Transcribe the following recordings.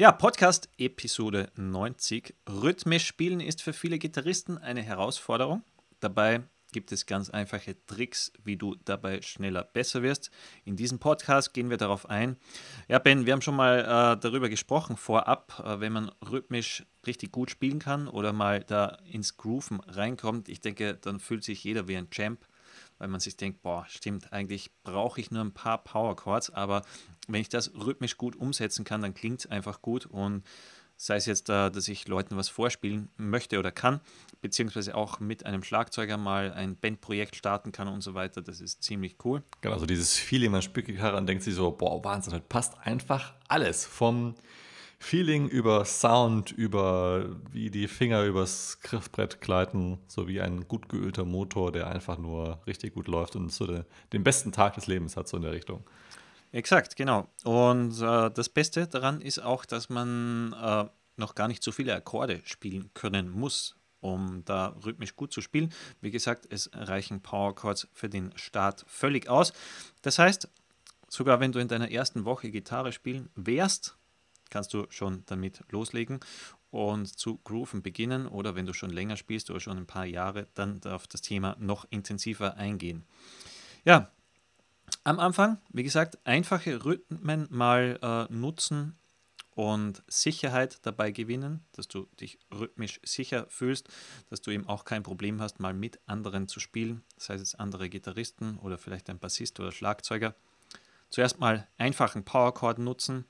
Ja, Podcast Episode 90. Rhythmisch spielen ist für viele Gitarristen eine Herausforderung. Dabei gibt es ganz einfache Tricks, wie du dabei schneller besser wirst. In diesem Podcast gehen wir darauf ein. Ja, Ben, wir haben schon mal äh, darüber gesprochen vorab, äh, wenn man rhythmisch richtig gut spielen kann oder mal da ins Grooven reinkommt. Ich denke, dann fühlt sich jeder wie ein Champ, weil man sich denkt, boah, stimmt, eigentlich brauche ich nur ein paar Power Chords, aber wenn ich das rhythmisch gut umsetzen kann, dann klingt es einfach gut und sei es jetzt, äh, dass ich Leuten was vorspielen möchte oder kann, beziehungsweise auch mit einem Schlagzeuger mal ein Bandprojekt starten kann und so weiter. Das ist ziemlich cool. Genau, so dieses Feeling, man spielt Gitarre und denkt sich so, boah, Wahnsinn, das passt einfach alles. Vom Feeling über Sound, über wie die Finger übers Griffbrett gleiten, so wie ein gut geölter Motor, der einfach nur richtig gut läuft und so den, den besten Tag des Lebens hat, so in der Richtung. Exakt, genau. Und äh, das Beste daran ist auch, dass man äh, noch gar nicht so viele Akkorde spielen können muss, um da rhythmisch gut zu spielen. Wie gesagt, es reichen Power Chords für den Start völlig aus. Das heißt, sogar wenn du in deiner ersten Woche Gitarre spielen wärst, kannst du schon damit loslegen und zu grooven beginnen oder wenn du schon länger spielst oder schon ein paar Jahre, dann auf das Thema noch intensiver eingehen. Ja, am Anfang, wie gesagt, einfache Rhythmen mal äh, nutzen und Sicherheit dabei gewinnen, dass du dich rhythmisch sicher fühlst, dass du eben auch kein Problem hast, mal mit anderen zu spielen, sei es andere Gitarristen oder vielleicht ein Bassist oder Schlagzeuger. Zuerst mal einfachen Powerchord nutzen,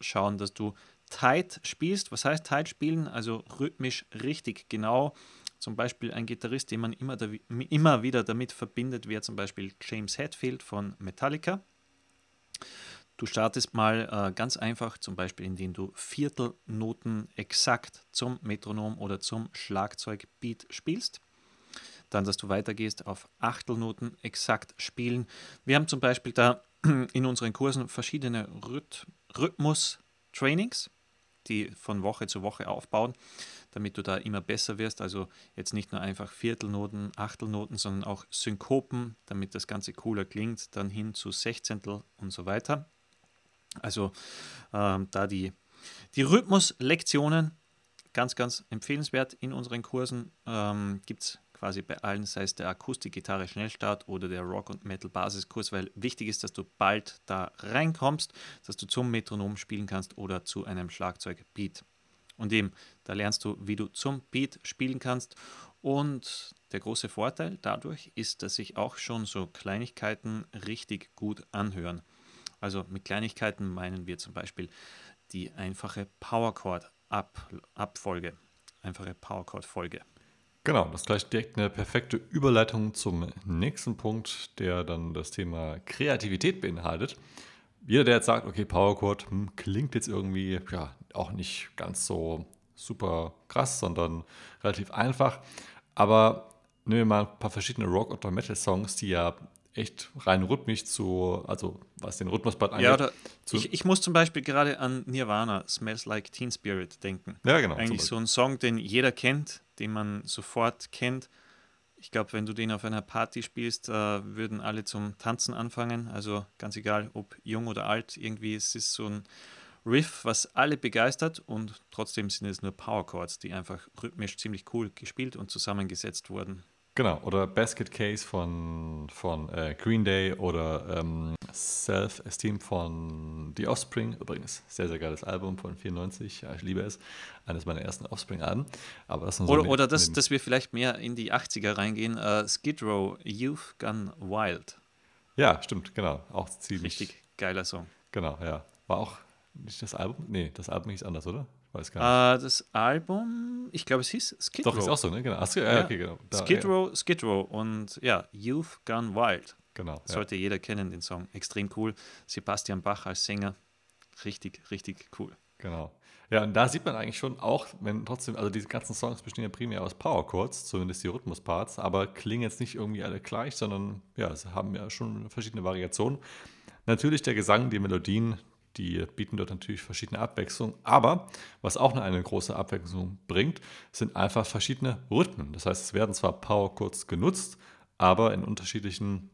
schauen, dass du tight spielst. Was heißt tight spielen? Also rhythmisch richtig genau zum Beispiel ein Gitarrist, den man immer, da, immer wieder damit verbindet, wäre zum Beispiel James Hetfield von Metallica. Du startest mal äh, ganz einfach, zum Beispiel indem du Viertelnoten exakt zum Metronom oder zum Schlagzeugbeat spielst. Dann, dass du weitergehst auf Achtelnoten exakt spielen. Wir haben zum Beispiel da in unseren Kursen verschiedene Rhyth Rhythmus-Trainings, die von Woche zu Woche aufbauen damit du da immer besser wirst. Also jetzt nicht nur einfach Viertelnoten, Achtelnoten, sondern auch Synkopen, damit das Ganze cooler klingt, dann hin zu Sechzehntel und so weiter. Also ähm, da die, die Rhythmuslektionen, ganz, ganz empfehlenswert in unseren Kursen, ähm, gibt es quasi bei allen, sei es der Akustikgitarre Schnellstart oder der Rock- und Metal-Basiskurs, weil wichtig ist, dass du bald da reinkommst, dass du zum Metronom spielen kannst oder zu einem Schlagzeug-Beat. Und eben, da lernst du, wie du zum Beat spielen kannst. Und der große Vorteil dadurch ist, dass sich auch schon so Kleinigkeiten richtig gut anhören. Also mit Kleinigkeiten meinen wir zum Beispiel die einfache Powerchord-Abfolge. Einfache Powerchord-Folge. Genau, das ist gleich direkt eine perfekte Überleitung zum nächsten Punkt, der dann das Thema Kreativität beinhaltet jeder, der jetzt sagt, okay, Powerchord hm, klingt jetzt irgendwie ja auch nicht ganz so super krass, sondern relativ einfach. Aber nehmen wir mal ein paar verschiedene Rock- oder Metal-Songs, die ja echt rein rhythmisch zu, also was den Rhythmuspart angeht. Ja, oder ich, ich muss zum Beispiel gerade an Nirvana, Smells Like Teen Spirit denken. Ja, genau. Eigentlich so ein Song, den jeder kennt, den man sofort kennt ich glaube, wenn du den auf einer Party spielst, äh, würden alle zum Tanzen anfangen. Also ganz egal, ob jung oder alt, irgendwie ist es so ein Riff, was alle begeistert und trotzdem sind es nur Power Chords, die einfach rhythmisch ziemlich cool gespielt und zusammengesetzt wurden. Genau, oder Basket Case von, von äh, Green Day oder ähm, Self-Esteem von The Offspring. Übrigens, sehr, sehr geiles Album von 94. Ja, ich liebe es. Eines meiner ersten Offspring-Alben. so oder oder das, dass wir vielleicht mehr in die 80er reingehen. Uh, Skid Row, Youth Gone Wild. Ja, stimmt, genau. Auch ziemlich. Richtig geiler Song. Genau, ja. War auch nicht das Album? Nee, das Album hieß anders, oder? Weiß gar nicht. Uh, das Album, ich glaube, es hieß Skid Row. Doch, ist auch so, ne? Genau. Ach, ja, okay, genau. Da, Skid Row, Skid Row und ja, Youth Gone Wild. Genau. Sollte ja. jeder kennen, den Song. Extrem cool. Sebastian Bach als Sänger. Richtig, richtig cool. Genau. Ja, und da sieht man eigentlich schon auch, wenn trotzdem, also diese ganzen Songs bestehen ja primär aus Power Chords, zumindest die Rhythmusparts, aber klingen jetzt nicht irgendwie alle gleich, sondern ja, sie haben ja schon verschiedene Variationen. Natürlich der Gesang, die Melodien, die bieten dort natürlich verschiedene Abwechslungen. Aber was auch noch eine große Abwechslung bringt, sind einfach verschiedene Rhythmen. Das heißt, es werden zwar Power Chords genutzt, aber in unterschiedlichen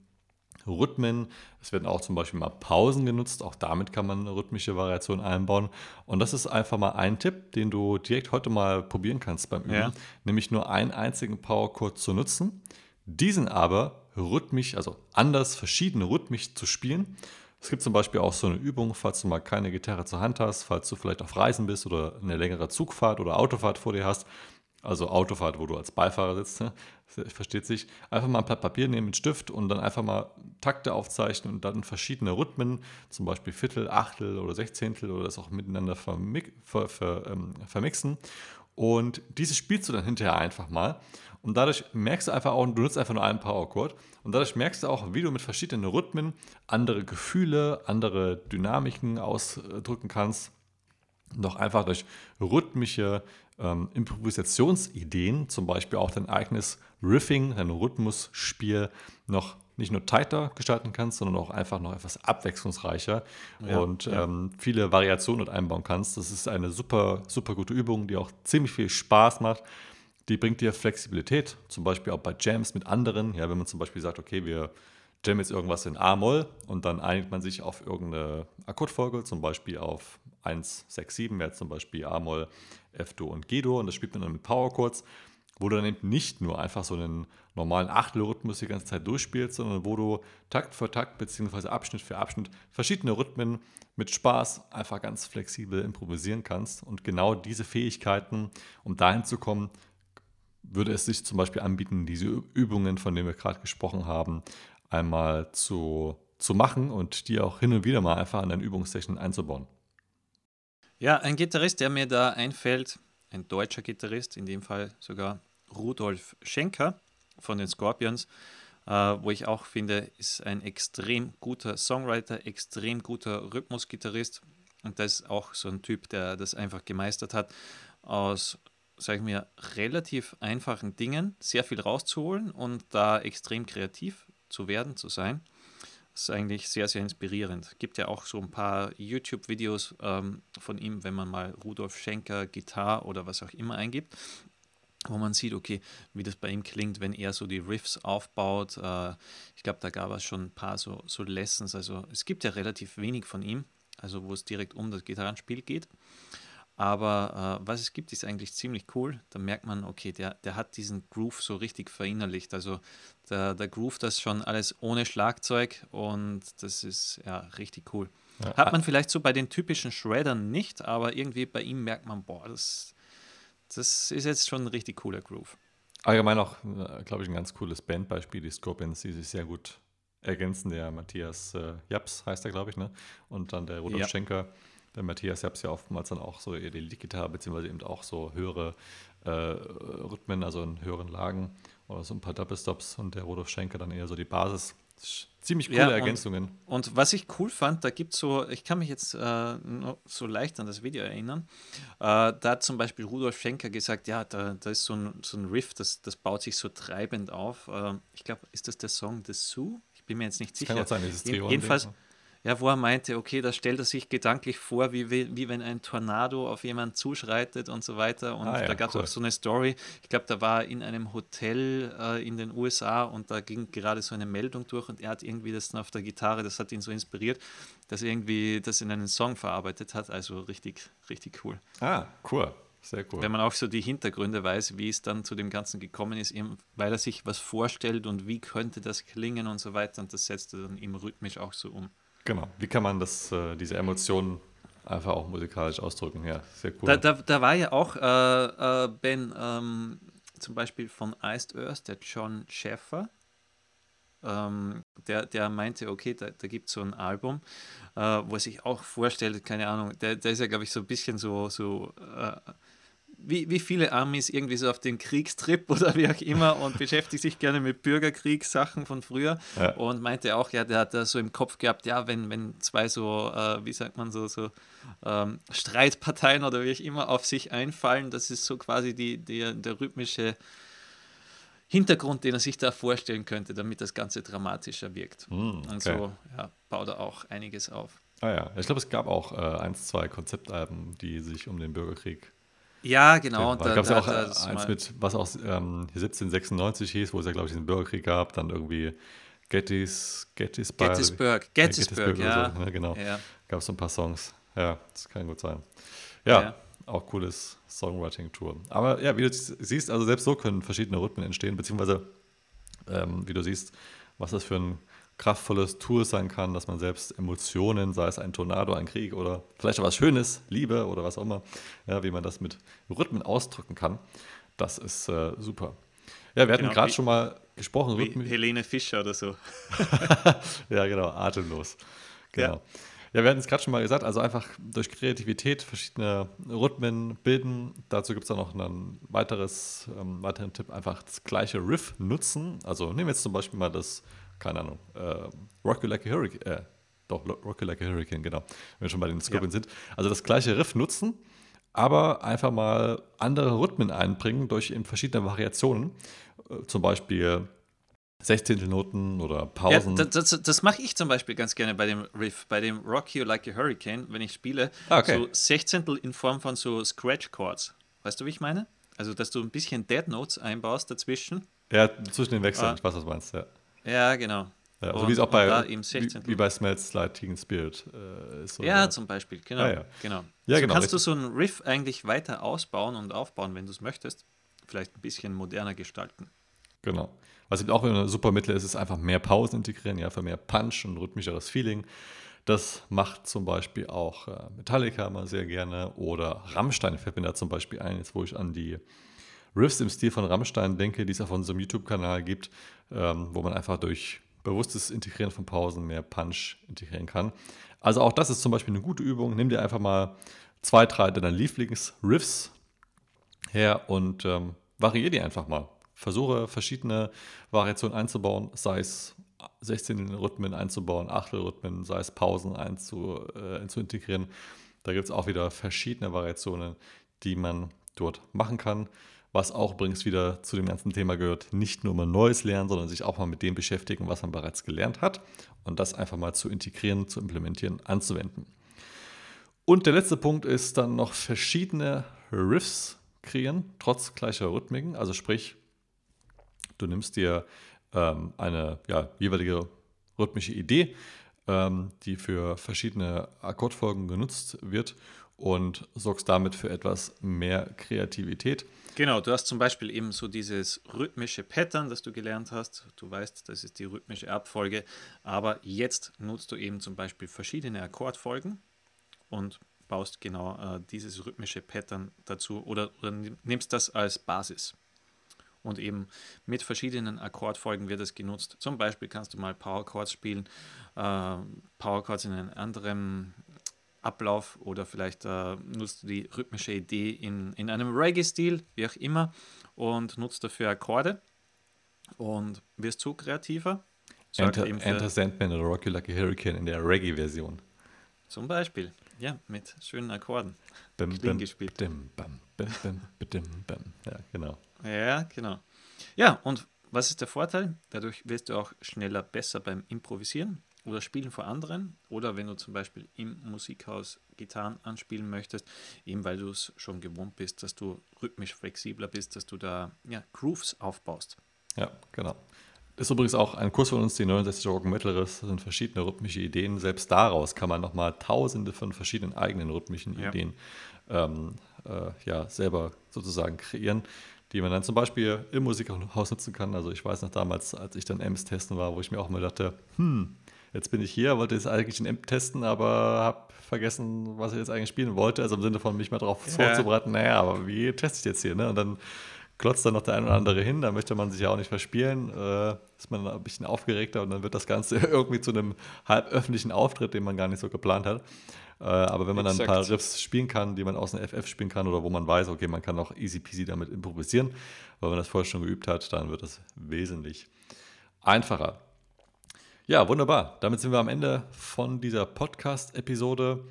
Rhythmen. Es werden auch zum Beispiel mal Pausen genutzt. Auch damit kann man eine rhythmische Variation einbauen. Und das ist einfach mal ein Tipp, den du direkt heute mal probieren kannst beim Üben. Ja. Nämlich nur einen einzigen Powerchord zu nutzen, diesen aber rhythmisch, also anders, verschiedene rhythmisch zu spielen. Es gibt zum Beispiel auch so eine Übung, falls du mal keine Gitarre zur Hand hast, falls du vielleicht auf Reisen bist oder eine längere Zugfahrt oder Autofahrt vor dir hast, also Autofahrt, wo du als Beifahrer sitzt, ne? versteht sich, einfach mal ein Blatt Papier nehmen mit Stift und dann einfach mal Takte aufzeichnen und dann verschiedene Rhythmen, zum Beispiel Viertel, Achtel oder Sechzehntel oder das auch miteinander vermi ver ver ähm, vermixen. Und dieses spielst du dann hinterher einfach mal. Und dadurch merkst du einfach auch, du nutzt einfach nur einen Power-Chord. Und dadurch merkst du auch, wie du mit verschiedenen Rhythmen andere Gefühle, andere Dynamiken ausdrücken kannst. Auch einfach durch rhythmische ähm, Improvisationsideen, zum Beispiel auch dein eigenes Riffing, dein Rhythmusspiel noch nicht nur tighter gestalten kannst, sondern auch einfach noch etwas abwechslungsreicher Ja, und ja. ähm, viele Variationen mit einbauen kannst. Das ist eine super, super gute Übung, die auch ziemlich viel Spaß macht. Die bringt dir Flexibilität, zum Beispiel auch bei Jams mit anderen. Ja, wenn man zum Beispiel sagt, okay, wir jammen jetzt irgendwas in A-Moll und dann einigt man sich auf irgendeine Akkordfolge, zum Beispiel auf 1, 6, 7, wäre zum Beispiel A-Moll, F-Dur und G-Dur und das spielt man dann mit Powerchords, wo du dann eben nicht nur einfach so einen normalen Achtelrhythmus die ganze Zeit durchspielst, sondern wo du Takt für Takt bzw. Abschnitt für Abschnitt verschiedene Rhythmen mit Spaß einfach ganz flexibel improvisieren kannst. Und genau diese Fähigkeiten, um dahin zu kommen, würde es sich zum Beispiel anbieten, diese Übungen, von denen wir gerade gesprochen haben, einmal zu, zu machen und die auch hin und wieder mal einfach an deine Übungssession einzubauen. Ja, ein Gitarrist, der mir da einfällt, ein deutscher Gitarrist, in dem Fall sogar Rudolf Schenker von den Scorpions, äh, wo ich auch finde, ist ein extrem guter Songwriter, extrem guter Rhythmusgitarrist. Und das ist auch so ein Typ, der das einfach gemeistert hat, aus, sag ich mir, relativ einfachen Dingen sehr viel rauszuholen und da extrem kreativ zu werden, zu sein. Ist eigentlich sehr, sehr inspirierend. Gibt ja auch so ein paar YouTube-Videos ähm, von ihm, wenn man mal Rudolf Schenker, Gitarre oder was auch immer eingibt, wo man sieht, okay, wie das bei ihm klingt, wenn er so die Riffs aufbaut. Äh, ich glaube, da gab es schon ein paar so, so Lessons. Also es gibt ja relativ wenig von ihm, also wo es direkt um das Gitarrenspiel geht. Aber äh, was es gibt, ist eigentlich ziemlich cool. Da merkt man, okay, der, der hat diesen Groove so richtig verinnerlicht. Also der, der Groove das schon alles ohne Schlagzeug und das ist ja richtig cool. Ja. Hat man vielleicht so bei den typischen Shreddern nicht, aber irgendwie bei ihm merkt man, boah, das, das ist jetzt schon ein richtig cooler Groove. Allgemein auch, äh, glaube ich, ein ganz cooles Bandbeispiel, die Scorpions, die sich sehr gut ergänzen. Der Matthias äh, Japs heißt er, glaube ich, ne? Und dann der Rudolf Ja. Schenker. Der Matthias Japs ja oftmals dann auch so eher die Leadgitarre, beziehungsweise eben auch so höhere äh, Rhythmen, also in höheren Lagen oder so ein paar Doppelstops und der Rudolf Schenker dann eher so die Basis. Ziemlich coole Ja, Ergänzungen. Und was ich cool fand, da gibt es so, ich kann mich jetzt äh, so leicht an das Video erinnern, äh, da hat zum Beispiel Rudolf Schenker gesagt, ja, da, da ist so ein, so ein Riff, das, das baut sich so treibend auf. Äh, ich glaube, ist das der Song The Zoo? Ich bin mir jetzt nicht sicher. kann auch sein, dieses Je- Trion. jedenfalls, ja, wo er meinte, okay, da stellt er sich gedanklich vor, wie, wie, wie wenn ein Tornado auf jemanden zuschreitet und so weiter. Und Ah ja, da gab es cool. auch so eine Story. Ich glaube, da war er in einem Hotel äh, in den USA und da ging gerade so eine Meldung durch und er hat irgendwie das dann auf der Gitarre, das hat ihn so inspiriert, dass er irgendwie das in einen Song verarbeitet hat. Also richtig, richtig cool. Ah, cool. Sehr cool. Wenn man auch so die Hintergründe weiß, wie es dann zu dem Ganzen gekommen ist, eben weil er sich was vorstellt und wie könnte das klingen und so weiter. Und das setzt er dann eben rhythmisch auch so um. Genau. Wie kann man das, äh, diese Emotionen einfach auch musikalisch ausdrücken? Ja, sehr cool. Da, da, da war ja auch äh, äh, Ben, ähm, zum Beispiel von Iced Earth, der John Schäfer, ähm, der, der meinte, okay, da, da gibt es so ein Album, äh, wo er sich auch vorstellt, keine Ahnung, der, der ist ja, glaube ich, so ein bisschen so, so äh, wie, wie viele Amis irgendwie so auf den Kriegstrip oder wie auch immer und beschäftigt sich gerne mit Bürgerkriegssachen von früher Ja. und meinte auch, ja, der hat da so im Kopf gehabt, ja, wenn, wenn zwei so, äh, wie sagt man so, so ähm, Streitparteien oder wie auch immer auf sich einfallen, das ist so quasi die, die, der rhythmische Hintergrund, den er sich da vorstellen könnte, damit das Ganze dramatischer wirkt. Und okay. so ja, baut er auch einiges auf. Ah ja, ich glaube, es gab auch äh, eins, zwei Konzeptalben, die sich um den Bürgerkrieg. Ja, genau. da da, gab es ja da auch äh, das eins mit, was auch ähm, hier 1796 hieß, wo es ja, glaube ich, diesen Bürgerkrieg gab. Dann irgendwie Gettys, Gettysburg. Gettysburg, Gettysburg, ja. So. ja. Genau. Ja. Gab es so ein paar Songs. Ja, das kann gut sein. Ja, Ja. auch cooles Songwriting-Tour. Aber ja, wie du siehst, also selbst so können verschiedene Rhythmen entstehen, beziehungsweise, ähm, wie du siehst, was das für ein kraftvolles Tool sein kann, dass man selbst Emotionen, sei es ein Tornado, ein Krieg oder vielleicht auch was Schönes, Liebe oder was auch immer, ja, wie man das mit Rhythmen ausdrücken kann, das ist äh, super. Ja, wir hatten Genau, gerade wie- schon mal gesprochen, Wie Rhythmen, Helene Fischer oder so. ja, genau, atemlos. Genau. Ja. Ja, wir hatten es gerade schon mal gesagt, also einfach durch Kreativität verschiedene Rhythmen bilden. Dazu gibt es dann noch einen weiteres, ähm, weiteren Tipp, einfach das gleiche Riff nutzen. Also nehmen wir jetzt zum Beispiel mal das, keine Ahnung, äh, Rock You Like a Hurricane, äh, doch, Lo- Rock You Like a Hurricane, genau, wenn wir schon bei den Scorpions sind. Also das gleiche Riff nutzen, aber einfach mal andere Rhythmen einbringen durch eben verschiedene Variationen. Äh, zum Beispiel Sechzehntelnoten oder Ja, Pausen. das das, das mache ich zum Beispiel ganz gerne bei dem Riff, bei dem Rock You Like a Hurricane, wenn ich spiele. Ah, okay. So Sechzehntel in Form von so Scratch Chords. Weißt du, wie ich meine? Also, dass du ein bisschen Dead Notes einbaust dazwischen. Ja, zwischen den Wechseln, Ah. ich weiß, was du meinst, ja. Ja, genau. ja so Und- wie es auch bei, wie, 16. wie bei Smells Teen Spirit äh, ist. So Ja, zum Beispiel, genau. Ja, ja. genau. Ja, so genau, kannst du richtig. so einen Riff eigentlich weiter ausbauen und aufbauen, wenn du es möchtest. Vielleicht ein bisschen moderner gestalten. genau. Was eben auch ein super Mittel ist, ist einfach mehr Pausen integrieren, ja, für mehr Punch und rhythmischeres Feeling. Das macht zum Beispiel auch äh, Metallica mal sehr gerne oder Rammstein fällt mir da zum Beispiel ein, jetzt wo ich an die Riffs im Stil von Rammstein denke, die es auf unserem YouTube-Kanal gibt, ähm, wo man einfach durch bewusstes Integrieren von Pausen mehr Punch integrieren kann. Also auch das ist zum Beispiel eine gute Übung. Nimm dir einfach mal zwei, drei deiner Lieblings-Riffs her und ähm, variiere die einfach mal. Versuche verschiedene Variationen einzubauen, sei es 16 Rhythmen einzubauen, Achtelrhythmen, sei es Pausen einzu, äh, zu integrieren. Da gibt es auch wieder verschiedene Variationen, die man dort machen kann. Was auch übrigens wieder zu dem ganzen Thema gehört, nicht nur mal Neues lernen, sondern sich auch mal mit dem beschäftigen, was man bereits gelernt hat und das einfach mal zu integrieren, zu implementieren, anzuwenden. Und der letzte Punkt ist dann noch verschiedene Riffs kreieren, trotz gleicher Rhythmiken. Also sprich, du nimmst dir ähm, eine ja, jeweilige rhythmische Idee, ähm, die für verschiedene Akkordfolgen genutzt wird und sorgst damit für etwas mehr Kreativität. Genau, du hast zum Beispiel eben so dieses rhythmische Pattern, das du gelernt hast. Du weißt, das ist die rhythmische Abfolge. Aber jetzt nutzt du eben zum Beispiel verschiedene Akkordfolgen und baust genau äh, dieses rhythmische Pattern dazu oder, oder nimmst das als Basis. Und eben mit verschiedenen Akkordfolgen wird es genutzt. Zum Beispiel kannst du mal Power Chords spielen, äh, Power Chords in einem anderen Ablauf oder vielleicht äh, nutzt du die rhythmische Idee in, in einem Reggae-Stil, wie auch immer, und nutzt dafür Akkorde und wirst so kreativer. Enter, Enter Sandman oder Rocky Like a Hurricane in der Reggae-Version. Zum Beispiel, ja, mit schönen Akkorden. Bim, bim, gespielt. bim, bim, bim, bidim, bam. Ja, genau. Ja, genau. Ja, und was ist der Vorteil? Dadurch wirst du auch schneller besser beim Improvisieren oder Spielen vor anderen oder wenn du zum Beispiel im Musikhaus Gitarren anspielen möchtest, eben weil du es schon gewohnt bist, dass du rhythmisch flexibler bist, dass du da ja, Grooves aufbaust. Ja, genau. Das ist übrigens auch ein Kurs von uns, die 69 Rock Metal Riffs, das sind verschiedene rhythmische Ideen. Selbst daraus kann man nochmal tausende von verschiedenen eigenen rhythmischen Ja. Ideen ähm, äh, ja, selber sozusagen kreieren, die man dann zum Beispiel im Musikhaus nutzen kann. Also ich weiß noch damals, als ich dann Amps testen war, wo ich mir auch mal dachte, hm, jetzt bin ich hier, wollte jetzt eigentlich einen Amp testen, aber habe vergessen, was ich jetzt eigentlich spielen wollte. Also im Sinne von mich mal darauf Ja. vorzubereiten, naja, aber wie teste ich jetzt hier? Ne? Und dann klotzt dann noch der ein oder andere hin, da möchte man sich ja auch nicht verspielen, äh, ist man ein bisschen aufgeregter und dann wird das Ganze irgendwie zu einem halb öffentlichen Auftritt, den man gar nicht so geplant hat. Äh, aber wenn man dann ein paar Exakt. Riffs spielen kann, die man aus dem FF spielen kann oder wo man weiß, okay, man kann auch easy peasy damit improvisieren, weil man das vorher schon geübt hat, dann wird das wesentlich einfacher. Ja, wunderbar. Damit sind wir am Ende von dieser Podcast-Episode.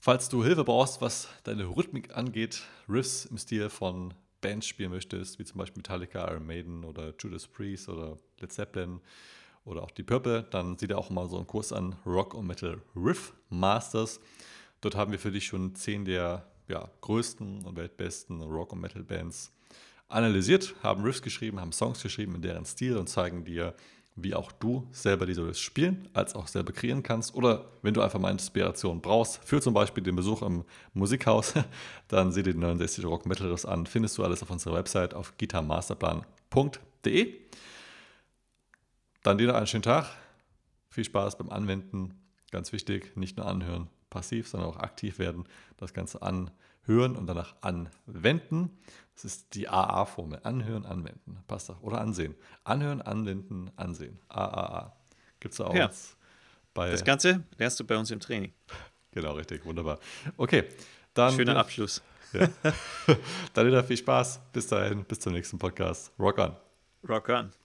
Falls du Hilfe brauchst, was deine Rhythmik angeht, Riffs im Stil von Bands spielen möchtest, wie zum Beispiel Metallica, Iron Maiden oder Judas Priest oder Led Zeppelin oder auch die Purple, dann sieh dir auch mal so einen Kurs an Rock und Metal Riff Masters. Dort haben wir für dich schon zehn der ja, größten und weltbesten Rock- und Metal-Bands analysiert, haben Riffs geschrieben, haben Songs geschrieben in deren Stil und zeigen dir, wie auch du selber die Solos spielen, als auch selber kreieren kannst. Oder wenn du einfach mal Inspiration brauchst, für zum Beispiel den Besuch im Musikhaus, dann sieh dir die 69 Rock Metal Riffs an. Findest du alles auf unserer Website auf gitarmasterplan.de. Dann dir noch einen schönen Tag. Viel Spaß beim Anwenden. Ganz wichtig, nicht nur anhören, passiv, sondern auch aktiv werden. Das Ganze anhören und danach anwenden. Das ist die AA-Formel. Anhören, anwenden. Passt doch. Oder ansehen. Anhören, anwenden, ansehen. AAA. Gibt es auch ja. bei. Das Ganze lernst du bei uns im Training. Genau, richtig. Wunderbar. Okay. Dann, Schöner Abschluss. Ja. dann wieder viel Spaß. Bis dahin. Bis zum nächsten Podcast. Rock on. Rock on.